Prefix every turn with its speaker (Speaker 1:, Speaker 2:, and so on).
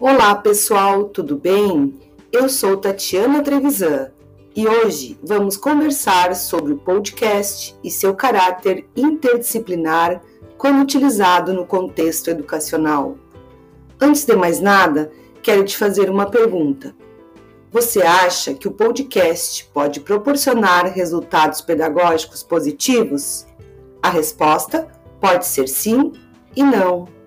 Speaker 1: Olá pessoal, tudo bem? Eu sou Tatiana Trevisan e hoje vamos conversar sobre o podcast e seu caráter interdisciplinar quando utilizado no contexto educacional. Antes de mais nada, quero te fazer uma pergunta. Você acha que o podcast pode proporcionar resultados pedagógicos positivos? A resposta pode ser sim e não.